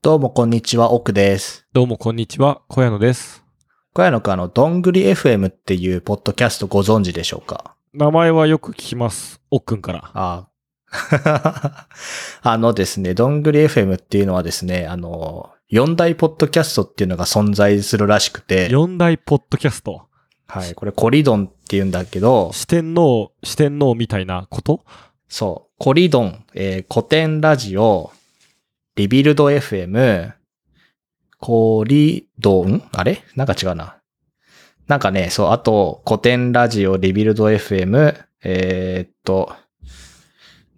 どうもこんにちは、奥です。どうもこんにちは、小屋野です。小屋のくあの、どんぐり FM っていうポッドキャストご存知でしょうか？名前はよく聞きます。おっくんから。ああ。あのですね、どんぐり FM っていうのはですね、あの、四大ポッドキャストっていうのが存在するらしくて、四大ポッドキャスト？はい、これコリドンって言うんだけど、四天王、四天王みたいなこと？そう、コリドン、えー古典ラジオ、リビルド FM、コリドン？あれ？なんか違うな。なんかね、そう、あと、古典ラジオ、リビルド FM、えーっと、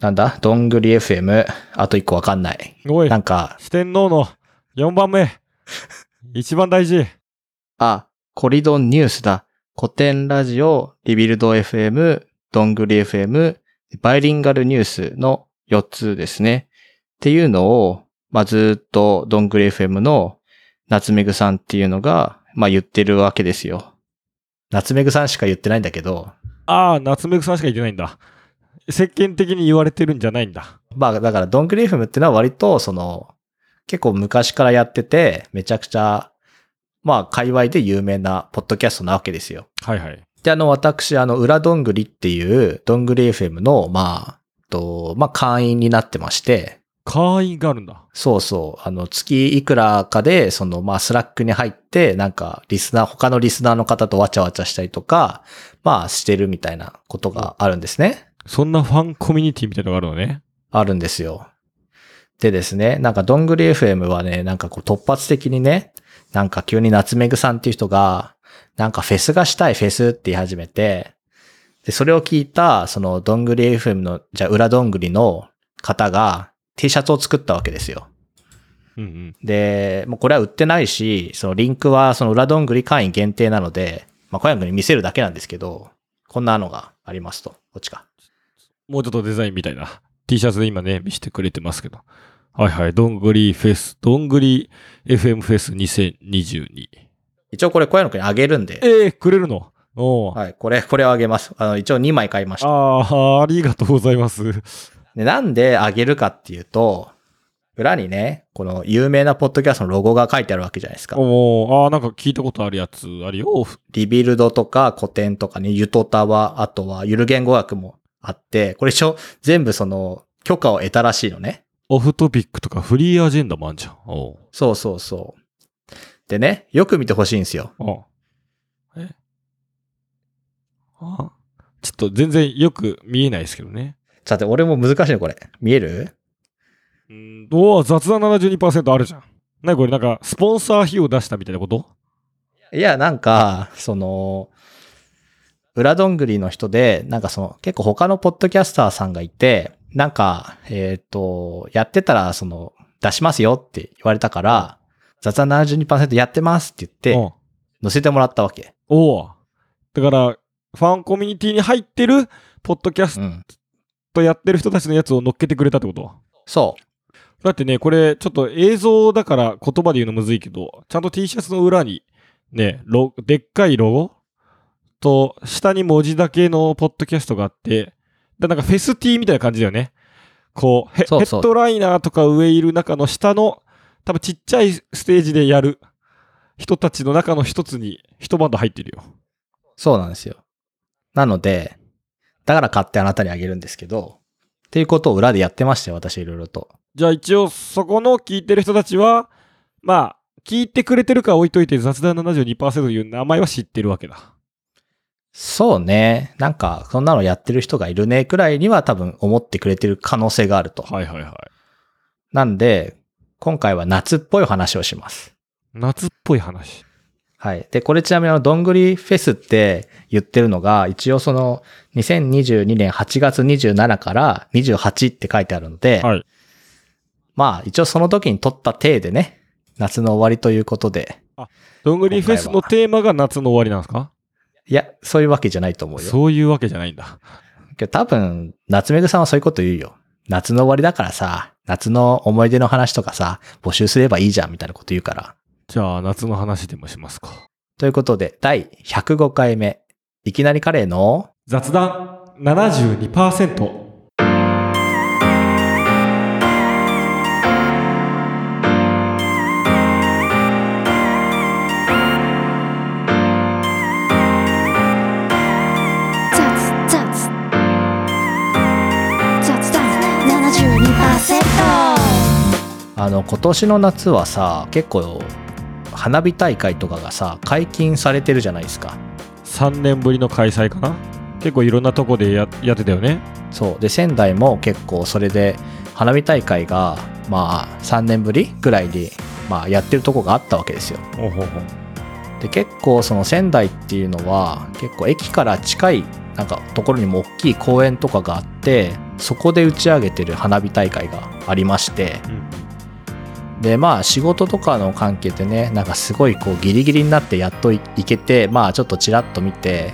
なんだ？どんぐり FM、あと一個わかんない。おいな、んか、四天王の四番目。一番大事。あ、コリドンニュースだ。古典ラジオ、リビルド FM、どんぐり FM、バイリンガルニュースの4つですね。っていうのを、まあ、ずっとどんぐり FM の夏目ぐさんっていうのが、まあ、言ってるわけですよ。夏目ぐさんしか言ってないんだけど、ああ、夏目ぐさんしか言ってないんだ。世間的に言われてるんじゃないんだ。まあ、だからどんぐり FM ってのは割と、その、結構昔からやってて、めちゃくちゃ、まあ、界隈で有名なポッドキャストなわけですよ。はいはい。で、あの、私、あの、裏どんぐりっていう、どんぐり FM の、まあ、と、まあ、会員になってまして、会員があるんだ。そうそう、あの、月いくらかで、その、まあ、 Slack に入って、なんか、リスナー、他のリスナーの方とわちゃわちゃしたりとか、まあ、してるみたいなことがあるんですね。そんなファンコミュニティみたいなのがあるのね。あるんですよ。でですね、なんか、どんぐり FM はね、なんかこう、突発的にね、なんか急に夏目ぐさんっていう人が、なんかフェスがしたいフェスって言い始めて、で、それを聞いた、その、どんぐり FM の、じゃあ、裏どんぐりの方が T シャツを作ったわけですよ。うんうん。で、もうこれは売ってないし、そのリンクはその裏どんぐり会員限定なので、まあ、小山君に見せるだけなんですけど、こんなのがありますと。こっちか。もうちょっとデザインみたいな T シャツで今ね、見せてくれてますけど。はいはい。どんぐりフェス、どんぐり FM フェス2022。一応これ小山君にあげるんで、ええー、くれるの？はい、これ、これをあげます。あの、一応2枚買いました。ああ、ありがとうございます。で、なんであげるかっていうと、裏にね、この有名なポッドキャストのロゴが書いてあるわけじゃないですか。おーああ、なんか聞いたことあるやつあるよ。リビルドとか古典とかね、ユトタワ、あとはゆる言語学もあって、これ一応全部その許可を得たらしいのね。オフトピックとかフリーアジェンダもあんじゃん。おうそうそうそう。でね、よく見てほしいんですよ。あえ？あ？ちょっと全然よく見えないですけどね。さて、俺も難しいのこれ。見える？うん、おお雑談72%あるじゃん。なにこれ？なんか、スポンサー費用出したみたいなこと？いや、なんか、その、裏どんぐりの人で、なんかその、結構他のポッドキャスターさんがいて、なんか、えっ、と、やってたら、その、出しますよって言われたから、雑談72%やってますって言って、載せてもらったわけ。おおだから、ファンコミュニティに入ってる、ポッドキャスうん。トやってる人たちのやつを乗っけてくれたってこと？そう。だってね、これ、ちょっと映像だから言葉で言うのむずいけど、ちゃんと T シャツの裏に、ね、ロでっかいロゴと、下に文字だけのポッドキャストがあって、でなんかフェス T みたいな感じだよね。こうヘ、ヘッドライナーとか上いる中の下の、多分ちっちゃいステージでやる人たちの中の一つに一バンド入ってるよ。そうなんですよ。なので、だから買ってあなたにあげるんですけど、っていうことを裏でやってましたよ、私いろいろと。じゃあ一応そこの聞いてる人たちは、まあ、聞いてくれてるか置いといて雑談72%という名前は知ってるわけだ。そうね。なんか、そんなのやってる人がいるね、くらいには多分思ってくれてる可能性があると。はいはいはい。なんで、今回は夏っぽい話をします。夏っぽい話。はい。で、これちなみにあの、どんぐりフェスって言ってるのが、一応その、2022年8月27から28って書いてあるので、はい。まあ、一応その時に撮った体でね、夏の終わりということで、どんぐりフェスのテーマが夏の終わりなんですか？いや、そういうわけじゃないと思うよ。そういうわけじゃないんだ。けど多分、夏目ぐさんはそういうこと言うよ。夏の終わりだからさ、夏の思い出の話とかさ、募集すればいいじゃんみたいなこと言うから。じゃあ、夏の話でもしますか。ということで、第105回目、いきなりカレーの？雑談。72%。あの今年の夏はさ結構花火大会とかがさ、解禁されてるじゃないですか。3年ぶりの開催かな？結構いろんなとこでややってたよね。そう。で、仙台も結構それで、花火大会が、まあ、3年ぶりぐらいに、まあ、やってるとこがあったわけですよ。ほうほうほうで、結構その仙台っていうのは、結構駅から近い、なんか、ところにも大きい公園とかがあって、そこで打ち上げてる花火大会がありまして、うんで、まあ、仕事とかの関係でね、なんかすごいこう、ギリギリになってやっとい行けて、まあ、ちょっとチラッと見て、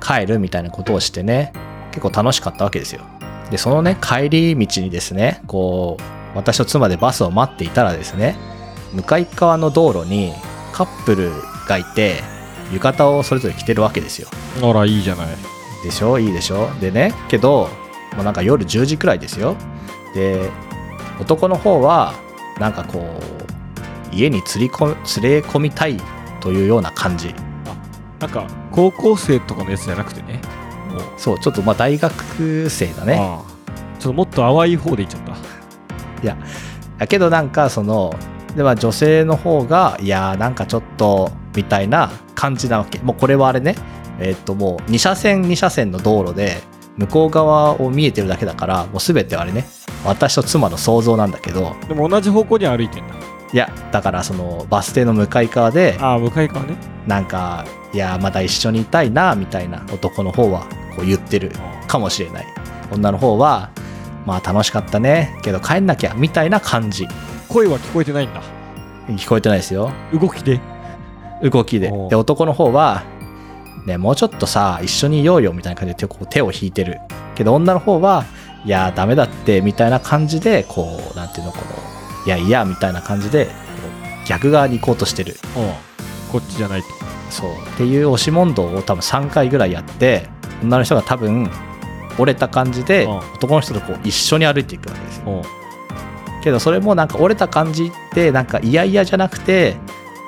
帰るみたいなことをしてね、結構楽しかったわけですよ。で、そのね、帰り道にですね、こう、私と妻でバスを待っていたらですね、向かい側の道路にカップルがいて、浴衣をそれぞれ着てるわけですよ。あら、いいじゃない。でしょ？いいでしょ？でね、けど、もうなんか夜10時くらいですよ。で、男の方は、なんかこう、家に釣りこ連れ込みたいというような感じ。なんか、高校生とかのやつじゃなくてね。そう、ちょっとまあ大学生だね。ちょっともっと淡い方でいっちゃった。だけどなんかその、でまあ女性の方が、いやーなんかちょっと、みたいな感じなわけ。もうこれはあれね、えーっともう2車線2車線の道路で、向こう側を見えてるだけだから、もうすべてあれね、私と妻の想像なんだけど、でも同じ方向に歩いてんだ。いや、だからそのバス停の向かい側で、ああ、向かい側ね。なんか、いや、まだ一緒にいたいな、みたいな男の方はこう言ってるかもしれない。女の方は、まあ楽しかったね、けど帰んなきゃ、みたいな感じ。声は聞こえてないんだ。聞こえてないですよ。動きで？動きで。で、男の方は、ね、もうちょっとさ、一緒にいようよ、みたいな感じで手を引いてる。けど女の方は、いや、ダメだって、みたいな感じで、こう、なんていうの、この、いやいや、みたいな感じで、こう逆側に行こうとしてる。うん。こっちじゃないと。そう。っていう押し問答を多分3回ぐらいやって、女の人が多分、折れた感じで、うん男の人とこう一緒に歩いていくわけですよ。うん。けどそれもなんか折れた感じって、なんか嫌々じゃなくて、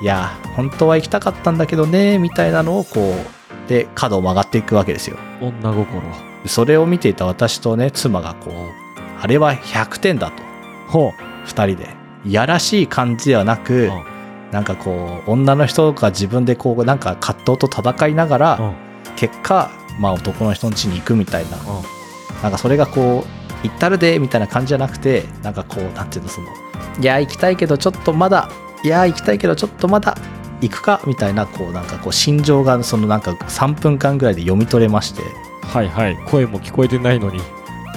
いや、本当は行きたかったんだけどね、みたいなのをこう、で、角を曲がっていくわけですよ。女心。それを見ていた私とね、妻がこう、あれは100点だと、ほ二人で。いやらしい感じではなう。く、うんなんかこう、女の人が自分でこう、なんか葛藤と戦いながら、うん。結果、まあ男の人の家に行くみたいな、うん。なんかそれがこう、行ったるでみたいな感じじゃなくて、なんかこう、なんていうの、その、いや、行きたいけどちょっとまだ、いや、行きたいけどちょっとまだ、行くかみたいな、こう、なんかこう、心情が、そのなんか3分間ぐらいで読み取れまして、はいはい。声も聞こえてないのに。う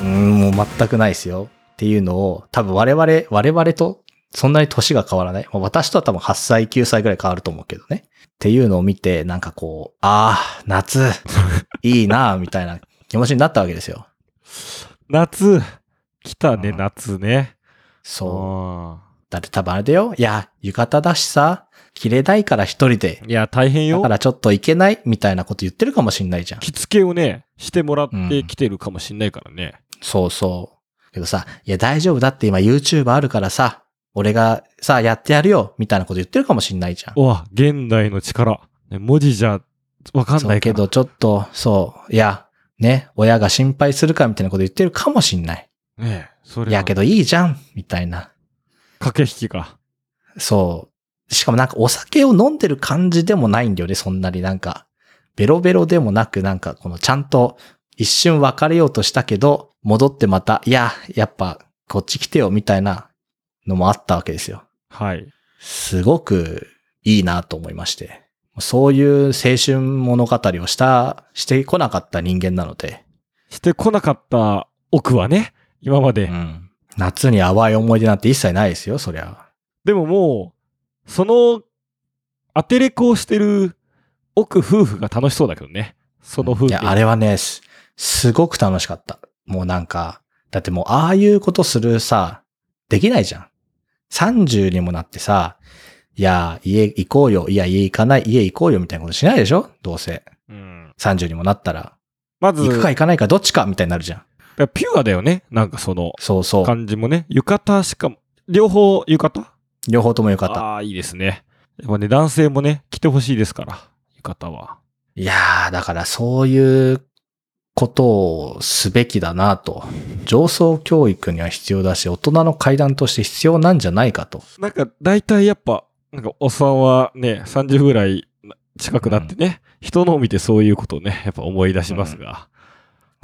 ーん、もう全くないですよ。っていうのを、多分我々、我々とそんなに年が変わらない。まあ私とは多分8歳、9歳ぐらい変わると思うけどね。っていうのを見て、なんかこう、ああ、夏、いいなあみたいな気持ちになったわけですよ。夏。来たね、うん夏ね。そう。あだって多分あれだよ。いや、浴衣だしさ、着れないから一人で。ーいや、大変よだか。らちょっといけないみたいなこと言ってるかもしんないじゃん。着付けをね、してもらってきてるかもしんないからね。そうそう。けどさ、いや大丈夫だって今 YouTube あるからさ、俺がさ、やってやるよみたいなこと言ってるかもしんないじゃん。うわ、現代の力。ね文字じゃわかんないけどちょっと、そう、いや、ね、親が心配するかみたいなこと言ってるかもしんない。ねえ、それいや、けどいいじゃんみたいな。駆け引きか。そう。しかもなんかお酒を飲んでる感じでもないんだよね、そんなになんか。ベロベロでもなく、なんかこのちゃんと一瞬別れようとしたけど、戻ってまた、いや、やっぱこっち来てよみたいなのもあったわけですよ。はい。すごくいいなと思いまして。そういう青春物語をした、してこなかった人間なので、してこなかった奥はね、今まで。うん。夏に淡い思い出なんて一切ないですよ、そりゃ。でももう、その、当てれこをしてる奥夫婦が楽しそうだけどね。その夫婦。いや、あれはね、す、すごく楽しかった。もうなんか、だってもうああいうことするさ、できないじゃん。30にもなってさ、いや、家行こうよ。いや、家行かない。家行こうよ。みたいなことしないでしょどうせ。うん。30にもなったら。まず、行くか行かないかどっちかみたいになるじゃん。ピュアだよね。なんかそのそうそう。感じもね。浴衣しかも、両方浴衣？両方ともよかった。ああ、いいですね。やっぱね、男性もね、着てほしいですから、浴衣は。いやー、だからそういうことをすべきだなと。上層教育には必要だし、大人の階段として必要なんじゃないかと。なんか、大体やっぱ、なんか、おっさんはね、30ぐらい近くなってね、人のを見てそういうことをね、やっぱ思い出しますが。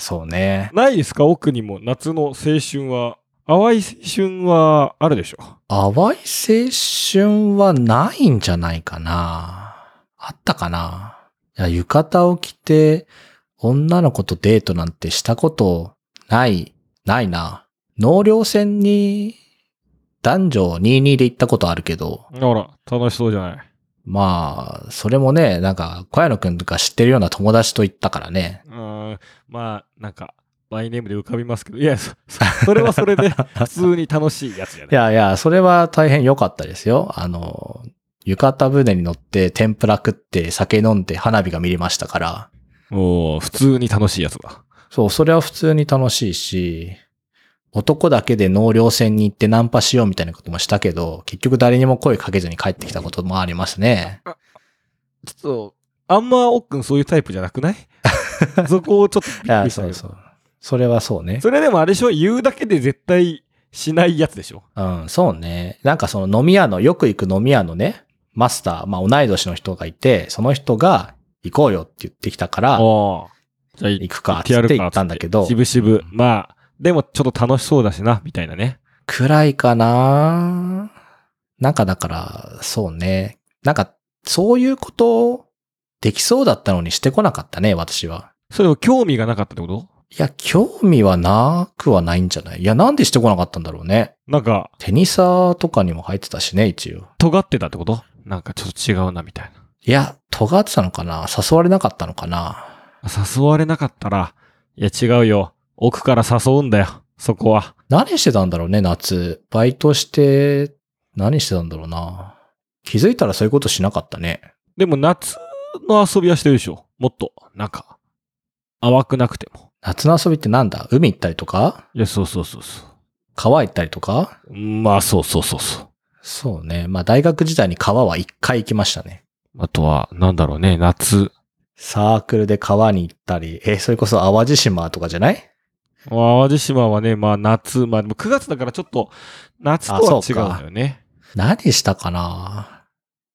そうね。ないですか？奥にも夏の青春は。淡い青春はあるでしょ？淡い青春はないんじゃないかな。あったかな？いや、浴衣を着て、女の子とデートなんてしたことない、ないな。納涼船に男女22で行ったことあるけど、ほら、楽しそうじゃない？まあ、それもね、なんか、小屋野くんとか知ってるような友達と行ったからね。うーん、まあ、なんか、バイネームで浮かびますけど、いや、そそ それはそれで普通に楽しいやつじゃないいやいや、それは大変良かったですよ。あの、浴衣船に乗って天ぷら食って酒飲んで花火が見れましたから。もう、普通に楽しいやつだ。そう、それは普通に楽しいし、男だけで納涼船に行ってナンパしようみたいなこともしたけど、結局誰にも声かけずに帰ってきたこともありますね。ちょっと、あんま、おっくんそういうタイプじゃなくない？そこをちょっとびっいや、くりしたけどそうそう。それはそうね。それでもあれでしょ？言うだけで絶対しないやつでしょ？うん、そうね。なんかその飲み屋の、よく行く飲み屋のね、マスター、まあ同い年の人がいて、その人が行こうよって言ってきたから、行くか行って言ったんだけどしぶしぶ。まあ、でもちょっと楽しそうだしな、みたいなね。くらいかななんかだから、そうね。なんか、そういうこと、できそうだったのにしてこなかったね、私は。それを興味がなかったってこと？いや、興味はなくはないんじゃない？いや、なんでしてこなかったんだろうね。なんか、テニサーとかにも入ってたしね、一応。尖ってたってこと？なんかちょっと違うな、みたいな。いや、尖ってたのかな？誘われなかったのかな？誘われなかったら、いや違うよ。奥から誘うんだよ。そこは。何してたんだろうね、夏。バイトして、何してたんだろうな。気づいたらそういうことしなかったね。でも夏の遊びはしてるでしょもっと、なんか、淡くなくても。夏の遊びってなんだ？海行ったりとか？いや、そうそうそうそ川行ったりとか？う。まあ、そうそうそうそう。そうね。まあ大学時代に川は一回行きましたね。あとは、なんだろうね、夏。サークルで川に行ったり、え、それこそ淡路島とかじゃない？淡路島はね、まあ夏、まあでも9月だからちょっと、夏とは違うんだよね。何したかな？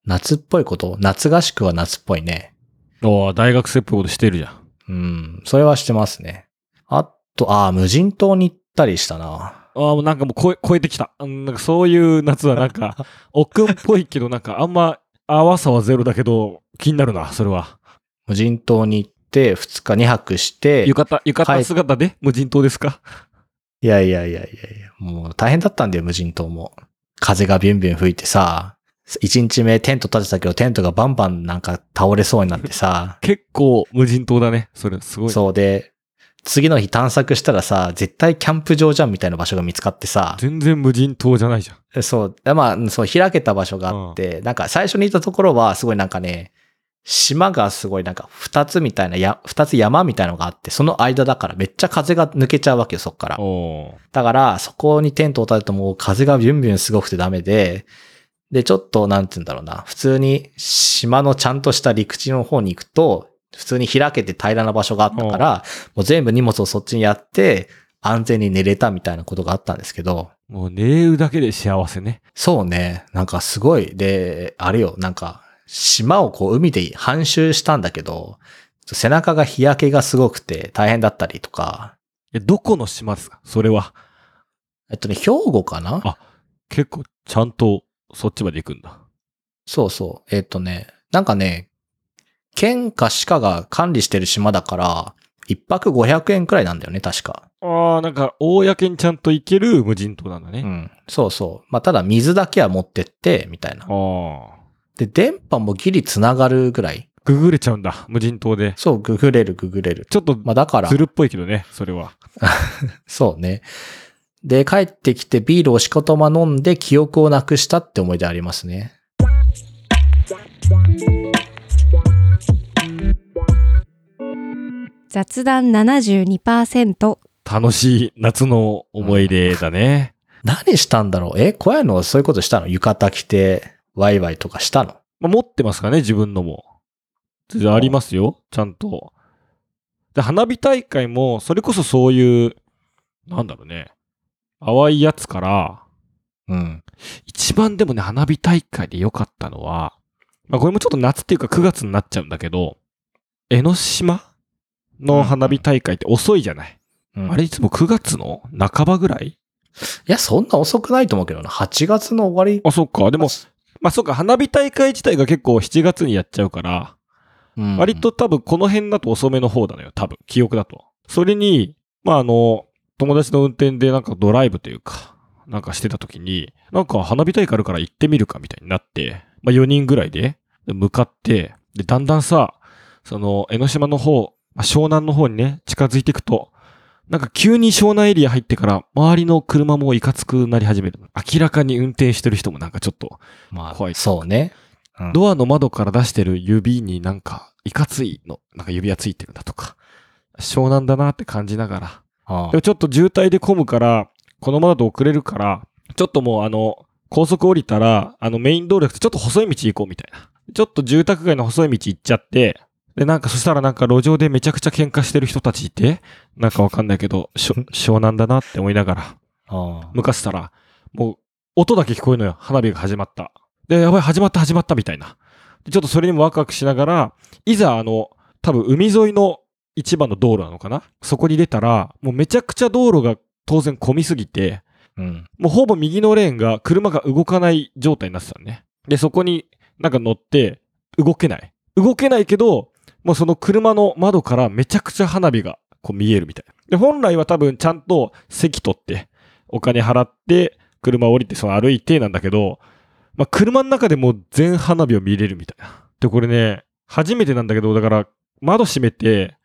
夏っぽいこと？夏合宿は夏っぽいね。おー大学生っぽいことしてるじゃん。うん。それはしてますね。あと、ああ、無人島に行ったりしたな。ああ、もうなんかもう超え、超えてきた。うんなんかそういう夏はなんか、おっぽいけど、なんかあんま、淡さはゼロだけど、気になるな、それは。無人島に行って、2日2泊して、浴衣、浴衣姿で無人島ですか？いやいやいやいやいや、もう大変だったんだよ、無人島も。風がビュンビュン吹いてさ、1日目テント立てたけど、テントがバンバンなんか倒れそうになってさ、結構無人島だね。それ、すごい。そうで、次の日探索したらさ、絶対キャンプ場じゃんみたいな場所が見つかってさ、全然無人島じゃないじゃん。そう、まあ、そう、開けた場所があって、なんか最初にいたところはすごいなんかね、島がすごいなんか二つみたいな、や、二つ山みたいなのがあって、その間だからめっちゃ風が抜けちゃうわけよ、そっから。だから、そこにテントを立てるともう風がビュンビュンすごくてダメで、で、ちょっと、なんて言うんだろうな、普通に島のちゃんとした陸地の方に行くと、普通に開けて平らな場所があったから、もう全部荷物をそっちにやって、安全に寝れたみたいなことがあったんですけど、もう寝るだけで幸せね。そうね、なんかすごい、で、あれよ、なんか、島をこう海で半周したんだけど、背中が日焼けがすごくて大変だったりとか、え、どこの島ですか？それは。えっとね、兵庫かな？あ結構、ちゃんと、そっちまで行くんだ。そうそう。えっ、とね、なんかね、県か市かが管理してる島だから、一泊500円くらいなんだよね、確か。ああ、なんか、公にちゃんと行ける無人島なんだね。うん。そうそう。まあ、ただ水だけは持ってって、みたいな。ああ。で、電波もギリ繋がるぐらい。ググれちゃうんだ、無人島で。そう、ググれる、ググれる。ちょっと、まあ、だからず、るっぽいけどね、それは。そうね。で、帰ってきてビールをしことま飲んで記憶をなくしたって思い出ありますね。雑談72%楽しい夏の思い出だね。何したんだろう？え、小屋のそういうことしたの？浴衣着て、ワイワイとかしたの？まあ、持ってますかね、自分のも。全然ありますよ、ちゃんと。で、花火大会も、それこそそういう、なんだろうね、淡いやつから、うん。一番でもね、花火大会で良かったのは、まあこれもちょっと夏っていうか9月になっちゃうんだけど、江ノ島の花火大会って遅いじゃない。うんあれいつも9月の半ばぐらい？いや、そんな遅くないと思うけどな。8月の終わり。あ、そっか。でも、まあそっか、花火大会自体が結構7月にやっちゃうから、うん割と多分この辺だと遅めの方なのよ。多分、記憶だと。それに、まああの、友達の運転でなんかドライブというか、なんかしてた時に、なんか花火大会あるから行ってみるかみたいになって、まあ4人ぐらいで、で向かって、で、だんだんさ、その、江ノ島の方、まあ湘南の方にね、近づいていくと、なんか急に湘南エリア入ってから、周りの車もいかつくなり始める。明らかに運転してる人もなんかちょっと、まあ、怖いそうね。うんドアの窓から出してる指になんか、いかついの、なんか指輪ついてるんだとか、湘南だなって感じながら。あでもちょっと渋滞で混むから、このままだと遅れるから、ちょっともうあの、高速降りたら、あのメイン道路じゃなくてちょっと細い道行こうみたいな。ちょっと住宅街の細い道行っちゃって、で、なんかそしたらなんか路上でめちゃくちゃ喧嘩してる人たちいて、なんかわかんないけど、しょ湘南だなって思いながら、あ向かってたら、もう、音だけ聞こえるのよ。花火が始まった。で、やばい、始まった、始まった、みたいな。でちょっとそれにもワクワクしながら、いざ、あの、多分海沿いの一番の道路なのかな？そこに出たら、もうめちゃくちゃ道路が当然混みすぎて、うん。もうほぼ右のレーンが車が動かない状態になってたのね。で、そこになんか乗って動けない。動けないけど、もうその車の窓からめちゃくちゃ花火がこう見えるみたい。で、本来は多分ちゃんと席取って、お金払って、車降りてその歩いてなんだけど、まあ、車の中でも全花火を見れるみたいな。で、これね、初めてなんだけど、だから窓閉めて、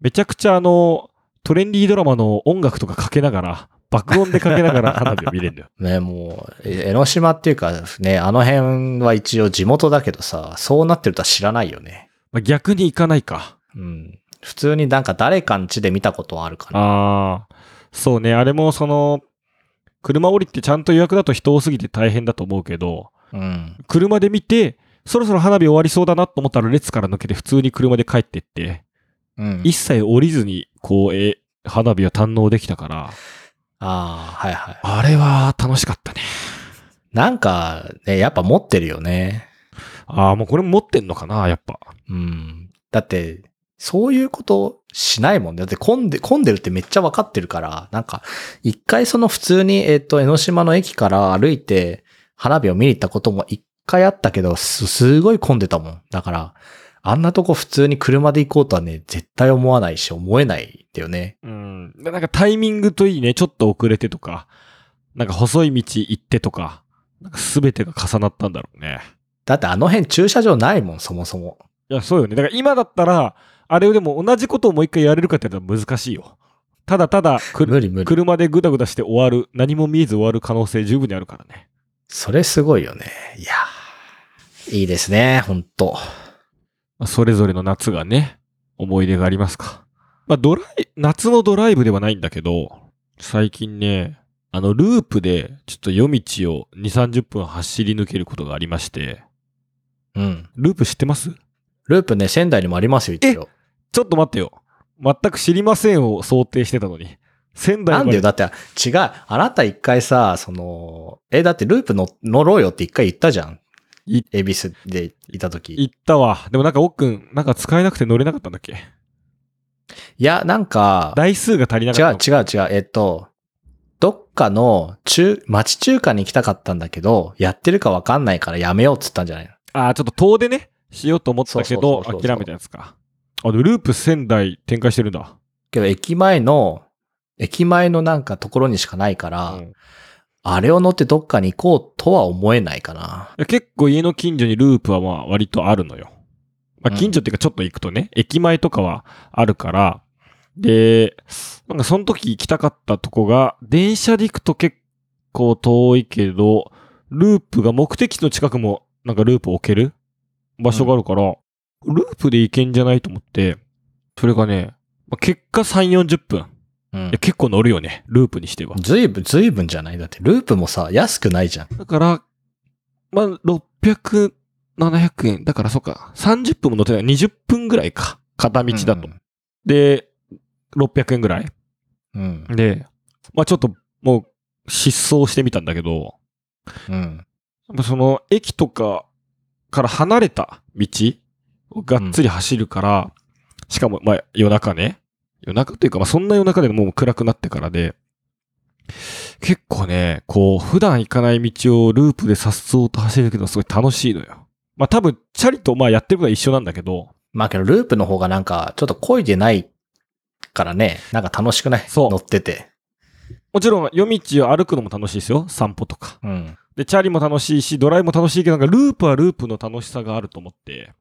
めちゃくちゃあの、トレンディードラマの音楽とかかけながら、爆音でかけながら花火を見れるんだよ。ね、もう、江ノ島っていうかね、あの辺は一応地元だけどさ、そうなってるとは知らないよね。まあ、逆に行かないか。うん。普通になんか誰かん家で見たことはあるかな。ああ、そうね。あれもその、車降りてちゃんと予約だと人多すぎて大変だと思うけど、うん。車で見て、そろそろ花火終わりそうだなと思ったら列から抜けて普通に車で帰ってって、うん。一切降りずに、こう、え、花火を堪能できたから、ああ、はいはい。あれは楽しかったね。なんか、ね、やっぱ持ってるよね。ああ、もうこれ持ってんのかな、やっぱ。うん。だって、そういうことしないもんね。だって混んで、混んでるってめっちゃわかってるから、なんか、一回その普通に、えっ、と、江ノ島の駅から歩いて花火を見に行ったことも一回あったけど、す、すごい混んでたもん。だから、あんなとこ普通に車で行こうとはね、絶対思わないし、思えないんだよね。うん。でなんかタイミングといいね、ちょっと遅れてとか、なんか細い道行ってとか、なんか全てが重なったんだろうね。だってあの辺駐車場ないもん、そもそも。いや、そうよね。だから今だったら、あれをでも同じことをもう一回やれるかって言ったら難しいよ。ただただ。車でぐだぐだして終わる、何も見えず終わる可能性十分にあるからね。それすごいよね。いやーいいですね、ほんと。まあそれぞれの夏がね、思い出がありますか。まあ、ドライ、夏のドライブではないんだけど、最近ね、あの、ループで、ちょっと夜道を2、30分走り抜けることがありまして、うん。ループ知ってます？ループね、仙台にもありますよ、一応。ちょっと待ってよ。全く知りませんを想定してたのに。仙台まなんでよ、だって、違う。あなた一回さ、その、え、だってループの乗ろうよって一回言ったじゃん。い恵比寿でいた時。行ったわ。でもなんか、おっくん、なんか使えなくて乗れなかったんだっけ？いや、なんか、台数が足りな違うかったの。違う違う。えっと、どっかの中、町中華に行きたかったんだけど、やってるかわかんないからやめようっつったんじゃないの？ああ、ちょっと遠出ね、しようと思ったけど、諦めたやつか。あ、で、ループ仙台展開してるんだ。けど、駅前の、駅前のなんかところにしかないから、うんあれを乗ってどっかに行こうとは思えないかな。いや結構家の近所にループはまあ割とあるのよ。まあうん近所っていうかちょっと行くとね、駅前とかはあるから、で、なんかその時行きたかったとこが、電車で行くと結構遠いけど、ループが目的地の近くもなんかループ置ける場所があるから、ループで行けんじゃないと思って、それがね、まあ結果3、40分。うん。結構乗るよね、ループにしては。ずいぶん、ずいぶんじゃない？だって、ループもさ、安くないじゃん。だから、まあ、600、700円。だからそっか、30分も乗ってない。20分ぐらいか。片道だと。うんで、600円ぐらい。うん。で、まあちょっともう失踪してみたんだけど、うん。その駅とかから離れた道をがっつり走るから、しかもまあ夜中ね。夜中というかまあそんな夜中でももう暗くなってからで、結構ね、こう普段行かない道をループで颯爽と走るけどすごい楽しいのよ。まあ多分チャリとまあやってることは一緒なんだけど、まあけど、ループの方がなんか、ちょっと漕いでないからね、なんか楽しくない？そう乗ってて。もちろん夜道を歩くのも楽しいですよ。散歩とか。うん。で、チャリも楽しいし、ドライも楽しいけど、なんかループはループの楽しさがあると思って。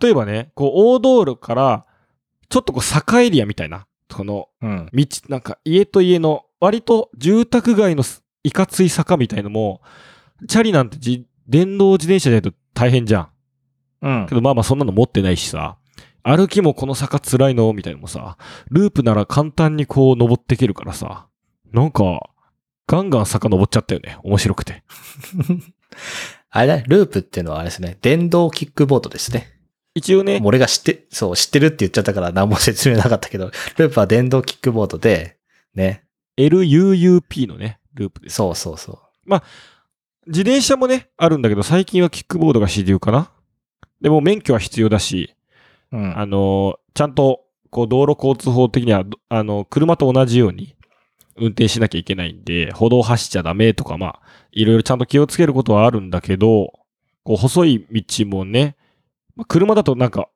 例えばね、こう、大道路から、ちょっとこう、坂エリアみたいな、この、うん。道、なんか家と家の、割と住宅街のすいかつい坂みたいのも、チャリなんてじ電動自転車じゃないと大変じゃん。うんけ。どまあまあそんなの持ってないしさ、歩きもこの坂辛いの？みたいなのもさ、ループなら簡単にこう登っていけるからさ、なんか、ガンガン坂登っちゃったよね。面白くて。あれだね、ループっていうのはあれですね、電動キックボードですね。一応ね俺が知って、そう、知ってるって言っちゃったから何も説明なかったけど、ループは電動キックボードで、ね。LUUP のね、ループです。そうそうそう。自転車もね、あるんだけど、最近はキックボードが主流かな。でも免許は必要だし、うん。あのーちゃんと、こう、道路交通法的には、どあの、車と同じように運転しなきゃいけないんで、歩道走っちゃダメとか、まあ、いろいろちゃんと気をつけることはあるんだけど、こう、細い道もね、まあ、車だとなんか、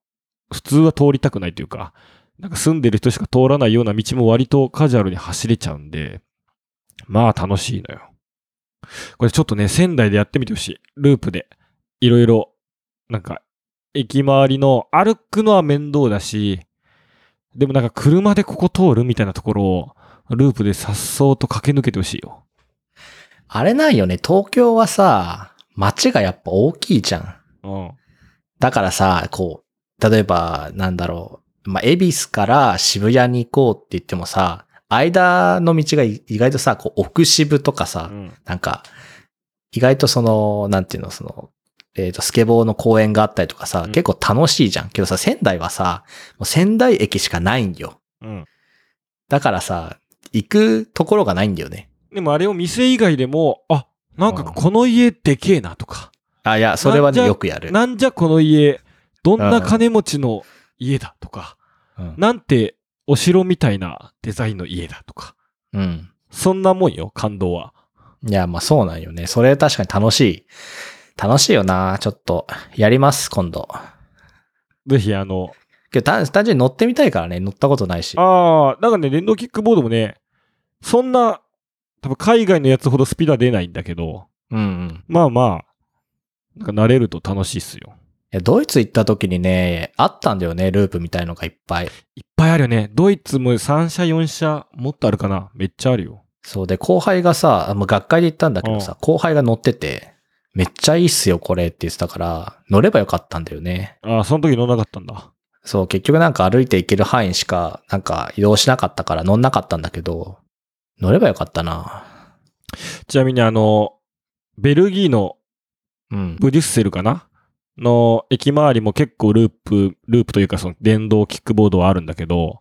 普通は通りたくないというか、なんか住んでる人しか通らないような道も割とカジュアルに走れちゃうんで、まあ楽しいのよ。これちょっとね、仙台でやってみてほしい。ループで。いろいろ、なんか、駅周りの歩くのは面倒だし、でもなんか車でここ通るみたいなところを、ループで颯爽と駆け抜けてほしいよ。あれなんよね、東京はさ、街がやっぱ大きいじゃん。うん。だからさ、こう、例えば、なんだろう、まあ、恵比寿から渋谷に行こうって言ってもさ、間の道が意外とさ、こう、奥渋とかさ、うん。なんか、意外とその、なんていうの、その、えっ、と、スケボーの公園があったりとかさ、うん結構楽しいじゃん。けどさ、仙台はさ、もう仙台駅しかないんよ。うん。だからさ、行くところがないんだよね。でもあれを店以外でも、あ、なんかこの家でけえなとか、あ、いや、それはね、よくやる。なんじゃこの家、どんな金持ちの家だとか、うん。なんてお城みたいなデザインの家だとか、うん。そんなもんよ、感動は。いや、まあそうなんよね。それ確かに楽しい。楽しいよなちょっと。やります、今度。ぜひあの、けど単単純に乗ってみたいからね、乗ったことないし。ああ、なんかね、電動キックボードもね、そんな、多分海外のやつほどスピードは出ないんだけど、うんうん。まあまあ、なんか慣れると楽しいっすよ。いや、ドイツ行った時にね、あったんだよね、ループみたいのがいっぱい。いっぱいあるよね。ドイツも3社4社もっとあるかな。めっちゃあるよ。そうで、後輩がさ、もう学会で行ったんだけどさ、後輩が乗ってて、めっちゃいいっすよ、これって言ってたから、乗ればよかったんだよね。ああ、その時乗んなかったんだ。そう、結局なんか歩いて行ける範囲しか、なんか移動しなかったから乗んなかったんだけど、乗ればよかったなちなみにあの、ベルギーのうん。ブデュッセルかな？の駅周りも結構ループ、ループというかその電動キックボードはあるんだけど、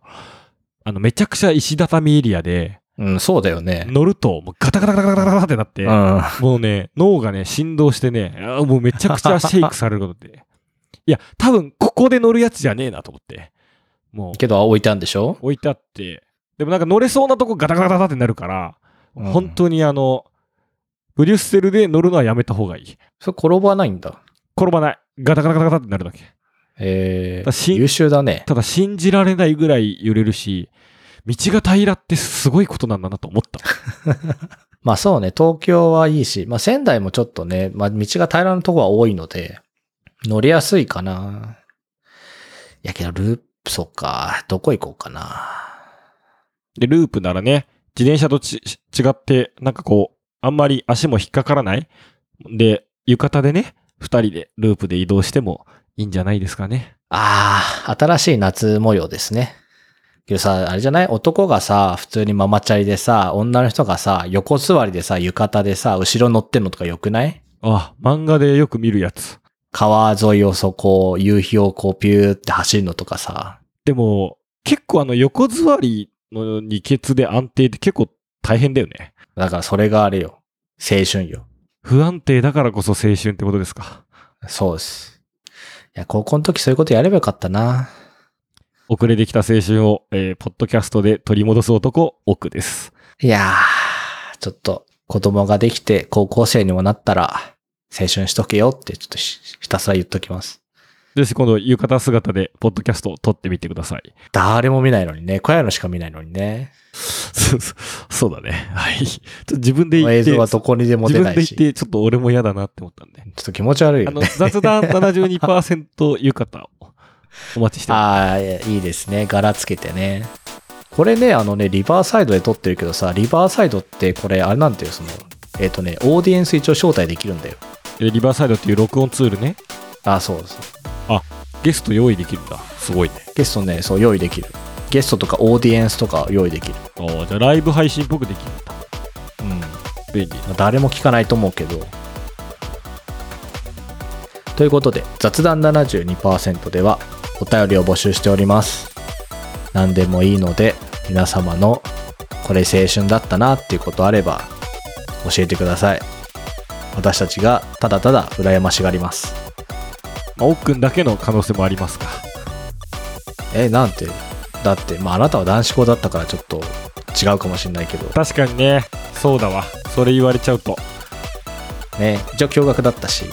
あの、めちゃくちゃ石畳エリアで、うん、そうだよね。乗るともうガタガタガタガタガタってなって、うん。もうね、脳がね、振動してね、もうめちゃくちゃシェイクされることで。いや、多分ここで乗るやつじゃねえなと思って。もうけど置いてあるんでしょ？置いてあって、でもなんか乗れそうなとこガタガタガタってなるから、うん本当にあの、ブリュッセルで乗るのはやめた方がいい。それ転ばないんだ。転ばない。ガタガタガタガタってなるだけ。えー、優秀だね。ただ信じられないぐらい揺れるし、道が平らってすごいことなんだなと思った。まあそうね、東京はいいし、まあ仙台もちょっとね、まあ道が平らなとこは多いので、乗りやすいかな。いやけどループ、そっか、どこ行こうかな。で、ループならね、自転車とち違って、なんかこう、あんまり足も引っかからないで、浴衣でね、二人でループで移動してもいいんじゃないですかね。ああ、新しい夏模様ですね。けどさ、あれじゃない？男がさ、普通にママチャリでさ、女の人がさ、横座りでさ、浴衣でさ、後ろ乗ってんのとかよくない？あ、漫画でよく見るやつ。川沿いをそこ、夕日をこうピューって走るのとかさ。でも、結構あの横座りの二欠で安定って結構大変だよね。だからそれがあれよ。青春よ。不安定だからこそ青春ってことですか？そうです。いや、高校の時そういうことやればよかったな。遅れてきた青春を、えーポッドキャストで取り戻す男、奥です。いやー、ちょっと子供ができて高校生にもなったら、青春しとけよってちょっとひひたすら言っときます。ですし、今度浴衣姿でポッドキャストを撮ってみてください。誰も見ないのにね。小屋のしか見ないのにね。そうそうだね。はい。ちょっと自分で言って、映像はどこにでも自出ないし。分で言って、ちょっと俺も嫌だなって思ったんで。ちょっと気持ち悪いあの、よね。雑談72%浴衣をお待ちしてます。ああ、いいですね。柄つけてね。これね、あのね、リバーサイドで撮ってるけどさ、リバーサイドってこれ、あれなんていう、その、えっ、とね、オーディエンス一応招待できるんだよ。えリバーサイドっていう録音ツールね。あ、そうです。ゲスト用意できるんだ。すごいね。ゲストね、そう、用意できる。ゲストとかオーディエンスとか用意できる。ああ、じゃあライブ配信っぽくできるんだ。うん。ま便利。あ誰も聞かないと思うけど。ということで、雑談72%ではお便りを募集しております。何でもいいので、皆様のこれ青春だったなっていうことあれば教えてください。私たちがただただ羨ましがります。まあ、奥くんだけの可能性もありますが。え、なんて？だって、まああなたは男子校だったからちょっと違うかもしれないけど、確かにね。そうだわ。それ言われちゃうと。ね、一応驚愕だったし、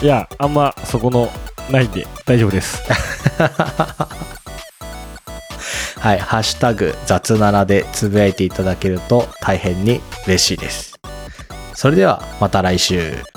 いや、あんまそこのないんで大丈夫です。はい、ハッシュタグ雑7でつぶやいていただけると大変に嬉しいです。それではまた来週。